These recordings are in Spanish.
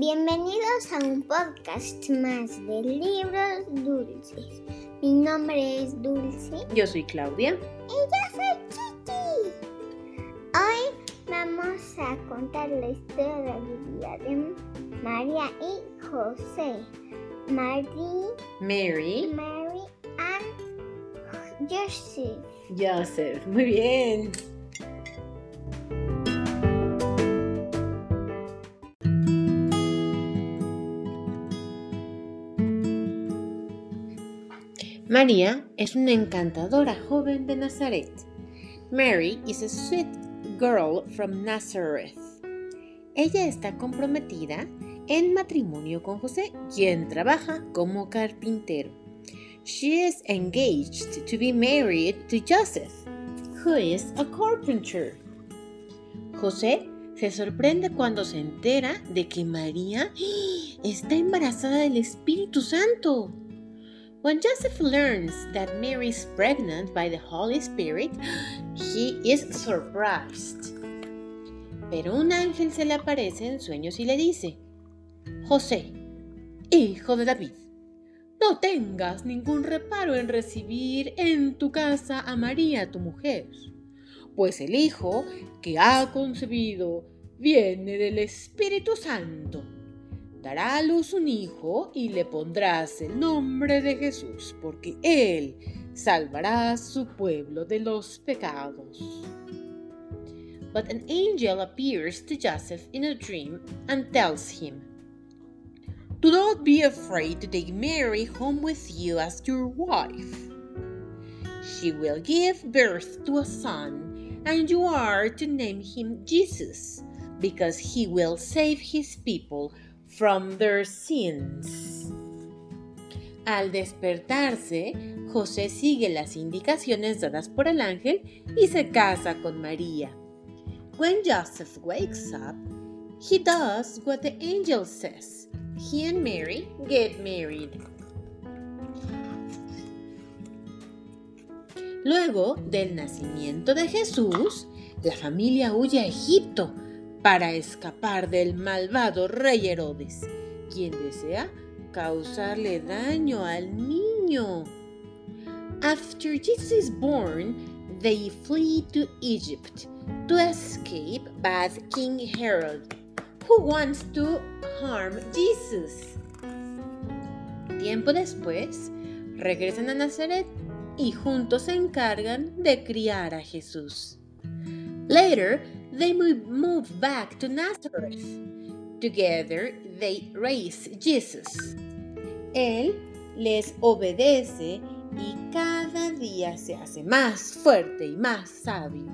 Bienvenidos a un podcast más de libros dulces. Mi nombre es Dulce. Yo soy Claudia. Y yo soy Chichi. Hoy vamos a contar la historia de vida de María y José. Mary, Mary. Mary and Joseph. Joseph. Muy bien. María es una encantadora joven de Nazaret. Mary is a sweet girl from Nazareth. Ella está comprometida en matrimonio con José, quien trabaja como carpintero. She is engaged to be married to Joseph, who is a carpenter. José se sorprende cuando se entera de que María está embarazada del Espíritu Santo. When Joseph learns that Mary is pregnant by the Holy Spirit, he is surprised. Pero un ángel se le aparece en sueños y le dice, José, hijo de David, no tengas ningún reparo en recibir en tu casa a María, tu mujer, pues el hijo que ha concebido viene del Espíritu Santo dará a luz un hijo y le pondrás el nombre de Jesús, porque él salvará a su pueblo de los pecados. But an angel appears to Joseph in a dream and tells him, Do not be afraid to take Mary home with you as your wife. She will give birth to a son, and you are to name him Jesus, because he will save his people from their sins. Al despertarse, José sigue las indicaciones dadas por el ángel y se casa con María. When Joseph wakes up, he does what the angel says. He and Mary get married. Luego del nacimiento de Jesús, la familia huye a Egipto para escapar del malvado rey Herodes, quien desea causarle daño al niño. After Jesus is born, they flee to Egypt to escape bad King Herod, who wants to harm Jesus. Tiempo después, regresan a Nazaret y juntos se encargan de criar a Jesús. Later, they move back to Nazareth. Together, they raise Jesus. Él les obedece y cada día se hace más fuerte y más sabio.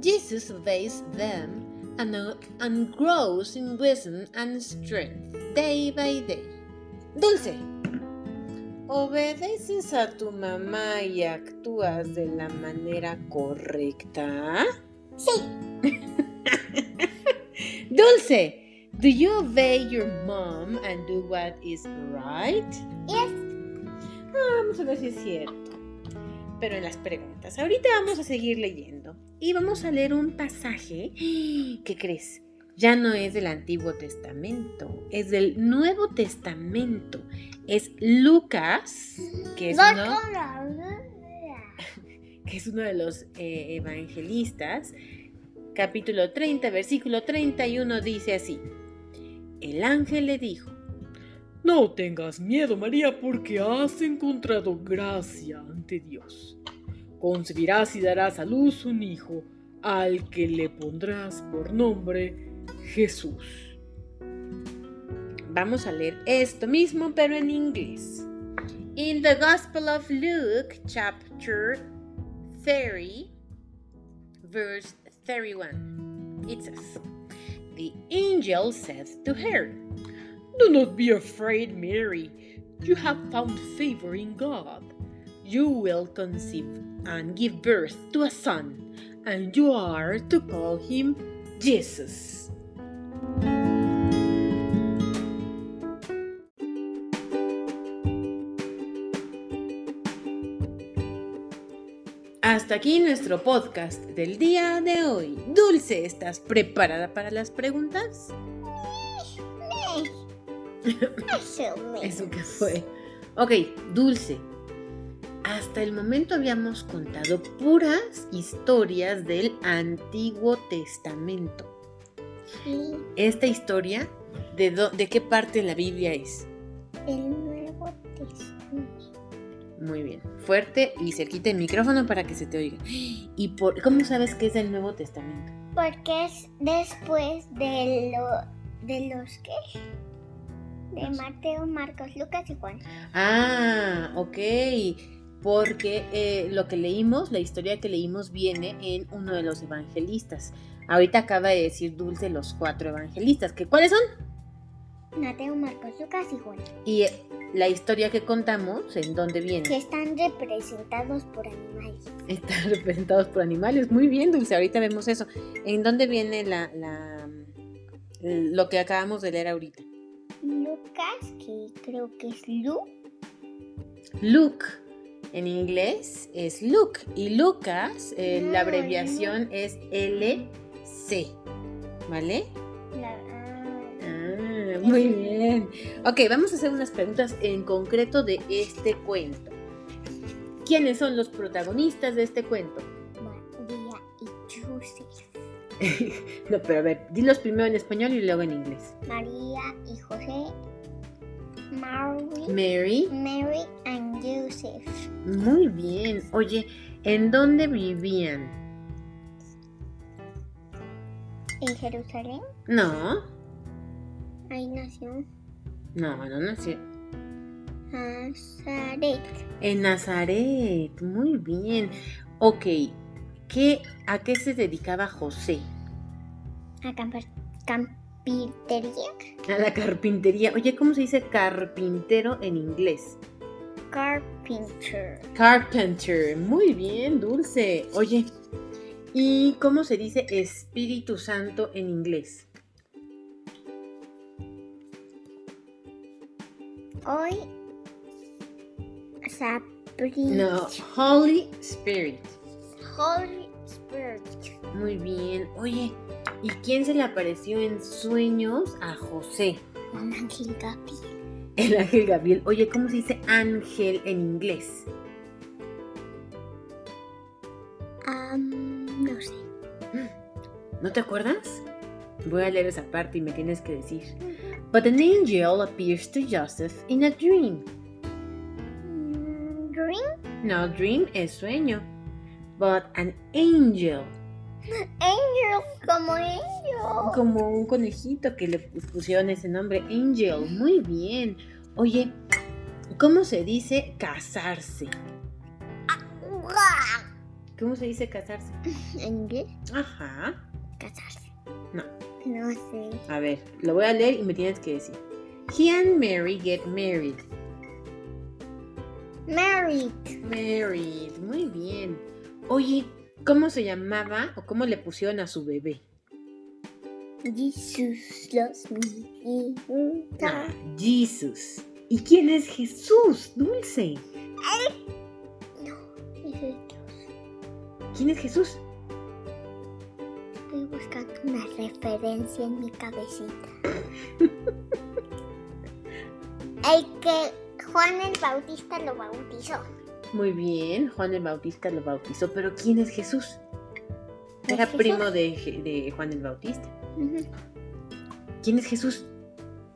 Jesus obeys them and, and grows in wisdom and strength day by day. Dulce, ¿Obedeces a tu mamá y actúas de la manera correcta? Sí. Dulce, do you obey your mom and do what is right? Yes. Ah, vamos a ver si es cierto. Pero en las preguntas. Ahorita vamos a seguir leyendo. Y vamos a leer un pasaje. ¿Qué crees? Ya no es del Antiguo Testamento, es del Nuevo Testamento. Es Lucas, que es uno, que es uno de los eh, evangelistas. Capítulo 30, versículo 31 dice así. El ángel le dijo, no tengas miedo, María, porque has encontrado gracia ante Dios. Concebirás y darás a luz un hijo, al que le pondrás por nombre Jesús. Vamos a leer esto mismo, pero en inglés. In the Gospel of Luke, chapter 30, verse 31, it says, The angel said to her, Do not be afraid, Mary. You have found favor in God. You will conceive and give birth to a son, and you are to call him Jesus. Hasta aquí nuestro podcast del día de hoy. Dulce, ¿estás preparada para las preguntas? Eso que fue. Ok, dulce. Hasta el momento habíamos contado puras historias del Antiguo Testamento. Sí, Esta historia, ¿de, dó- de qué parte de la Biblia es? el Nuevo Testamento. Muy bien. Fuerte y cerquita el micrófono para que se te oiga. ¿Y por, cómo sabes que es del Nuevo Testamento? Porque es después de lo de los que de Mateo, Marcos, Lucas y Juan. Ah, ok. Porque eh, lo que leímos, la historia que leímos viene en uno de los evangelistas. Ahorita acaba de decir Dulce los cuatro evangelistas. ¿Que, ¿Cuáles son? Mateo, Marcos, Lucas y Juan. Y eh, la historia que contamos, ¿en dónde Que viene? están representados por animales. Están representados por animales. Muy bien, Dulce, ahorita vemos eso. ¿En dónde viene la, la- lo que acabamos de leer ahorita? Lucas, que creo que es Lu. Luke. En inglés es Luke. Y Lucas, eh, la No, abreviación es LC. ¿Vale? La- ah, Ah, muy bien. Ok, vamos a hacer unas preguntas en concreto de este cuento. ¿Quiénes son los protagonistas de este cuento? María y Joseph. no, pero a ver, dilos primero en español y luego en inglés. María y José. Mary, Mary. Mary Joseph. Muy bien. Oye, ¿en dónde vivían? En Jerusalén. No, Ahí nació no, no nació. Nazaret. En Nazaret. Muy bien. Ok, ¿qué, ¿a qué se dedicaba José? A campitería. A la carpintería. Oye, ¿cómo se dice carpintero en inglés? Carpenter. Carpenter. Muy bien, Dulce. Oye, ¿y cómo se dice Espíritu Santo en inglés? Hoy. No, Holy Spirit. Holy Spirit. Muy bien. Oye, ¿y quién se le apareció en sueños a José? Un ángel Gabriel. El ángel Gabriel. Oye, ¿cómo se dice ángel en inglés? Am, no sé. ¿No te acuerdas? Voy a leer esa parte y me tienes que decir. But an angel appears to Joseph in a dream. Mm, Green No, dream es sueño. But an angel. Angel, como angel. Como un conejito que le pusieron ese nombre, Angel. Muy bien. Oye, ¿cómo se dice casarse? ¿Cómo se dice casarse? ¿En inglés? Ajá. Casarse. No. No sé. A ver, lo voy a leer y me tienes que decir. He and Mary get married. Married. Married. Muy bien. Oye, ¿cómo se llamaba o cómo le pusieron a su bebé? Jesús los míos. Ah, Jesus. ¿Y quién es Jesús, Dulce? No, es Dios. ¿Quién es Jesús? Estoy buscando una referencia en mi cabecita. El que Juan el Bautista lo bautizó. Muy bien, Juan el Bautista lo bautizó, pero ¿quién es Jesús? ¿Es Era Jesús? primo de Juan el Bautista. ¿Quién es Jesús?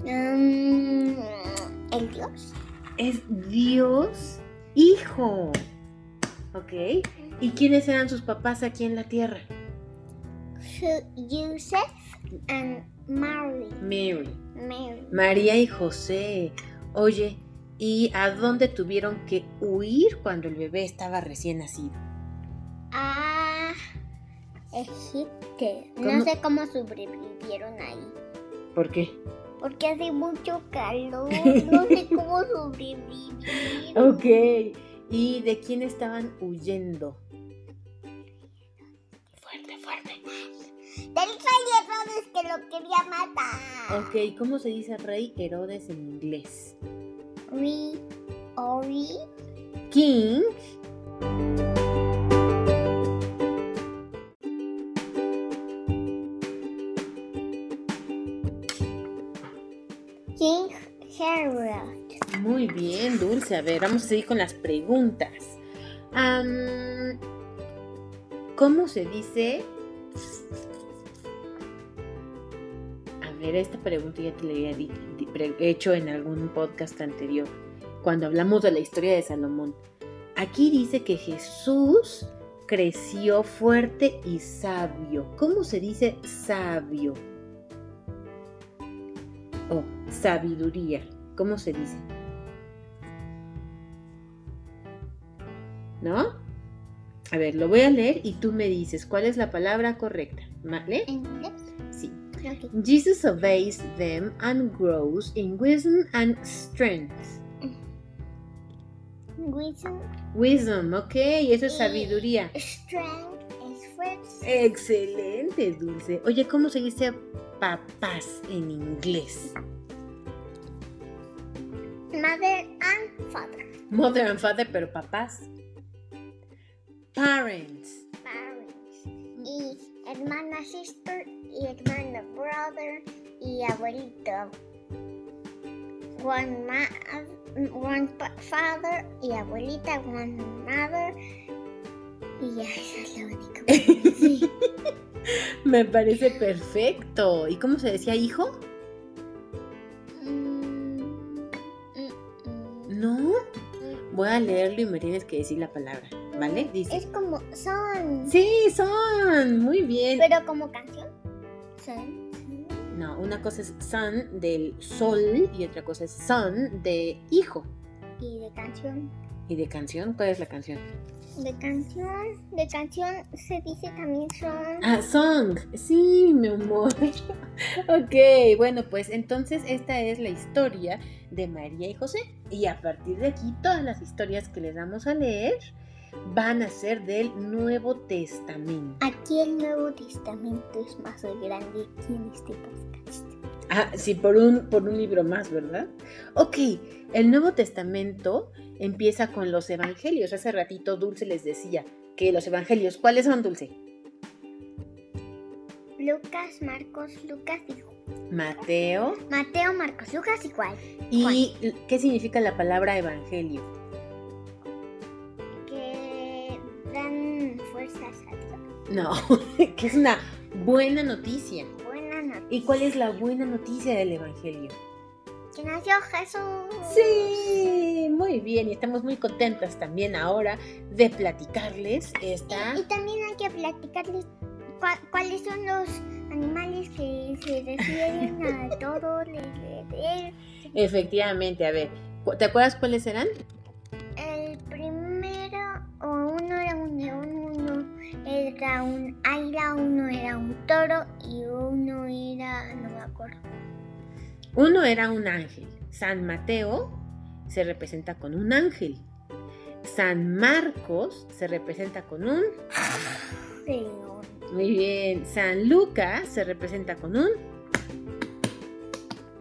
Mm, el Dios. Es Dios Hijo. ¿Ok? ¿Y quiénes eran sus papás aquí en la tierra? Joseph and Mary. Mary. Mary. María y José. Oye, ¿y a dónde tuvieron que huir cuando el bebé estaba recién nacido? a Egipto. ¿Cómo? No sé cómo sobrevivieron ahí. ¿Por qué? Porque hace mucho calor. No sé cómo sobrevivir. Ok. ¿Y de quién estaban huyendo? Fuerte, fuerte. Del rey Herodes que lo quería matar. Ok, ¿cómo se dice rey Herodes en inglés? Ri, Ori, King. King bien, Dulce. A ver, vamos a seguir con las preguntas. Am, ¿Cómo se dice? A ver, esta pregunta ya te la había di- di- pre- hecho en algún podcast anterior, cuando hablamos de la historia de Salomón. Aquí dice que Jesús creció fuerte y sabio. ¿Cómo se dice sabio? O sabiduría. ¿Cómo se dice? ¿No? A ver, lo voy a leer y tú me dices cuál es la palabra correcta. ¿Vale? Jesus obeys them and grows in wisdom and strength. Wisdom, Wisdom, ok, eso es sabiduría. strength es fuerza. Excelente, Dulce. Oye, ¿cómo se dice papás en inglés? Mother and father. Mother and father, pero papás. Parents. Parents. Y hermana sister y hermano brother y abuelito. One, ma one father y abuelita, one mother. Y ya, eso es lo único. que sé. Me parece perfecto. ¿Y cómo se decía hijo? Mm, mm, mm. No. Voy a leerlo y me tienes que decir la palabra, ¿vale? Dice. Es como son. Sí, son. Muy bien. Pero como canción. Son. son. No, una cosa es sun del sol y otra cosa es son de hijo. Y de canción. ¿Y de canción? ¿Cuál es la canción? De canción. De canción se dice también son. Ah, song. Sí, mi amor. ok, bueno, pues entonces esta es la historia de María y José. Y a partir de aquí, todas las historias que les vamos a leer van a ser del Nuevo Testamento. Aquí el Nuevo Testamento es más grande que en este podcast. Ah, sí, por un, por un libro más, ¿verdad? Ok, el Nuevo Testamento empieza con los evangelios. Hace ratito Dulce les decía que los evangelios, ¿cuáles son, Dulce? Lucas, Marcos, Lucas y. Mateo. Mateo, Marcos, Lucas y Juan. ¿Y qué significa la palabra evangelio? No, que es una buena noticia. Buena noticia. ¿Y cuál es la buena noticia del evangelio? Que nació Jesús. Sí, muy bien, y estamos muy contentas también ahora de platicarles esta... Y también hay que platicarles cuáles son los animales que se refieren a todo Efectivamente, a ver, ¿cu- ¿te acuerdas cuáles eran? Era un águila, uno era un toro y uno era, no me acuerdo. Uno era un ángel. San Mateo se representa con un ángel. San Marcos se representa con un... León. Muy bien. San Lucas se representa con un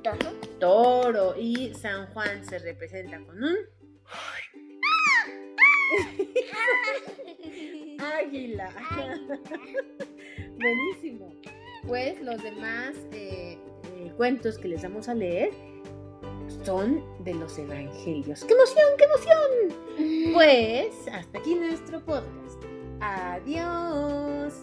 Toro. toro. Y San Juan se representa con un águila. Buenísimo. Pues los demás eh, eh, cuentos que les vamos a leer son de los evangelios. ¡Qué emoción, qué emoción! Pues hasta aquí nuestro podcast. Adiós.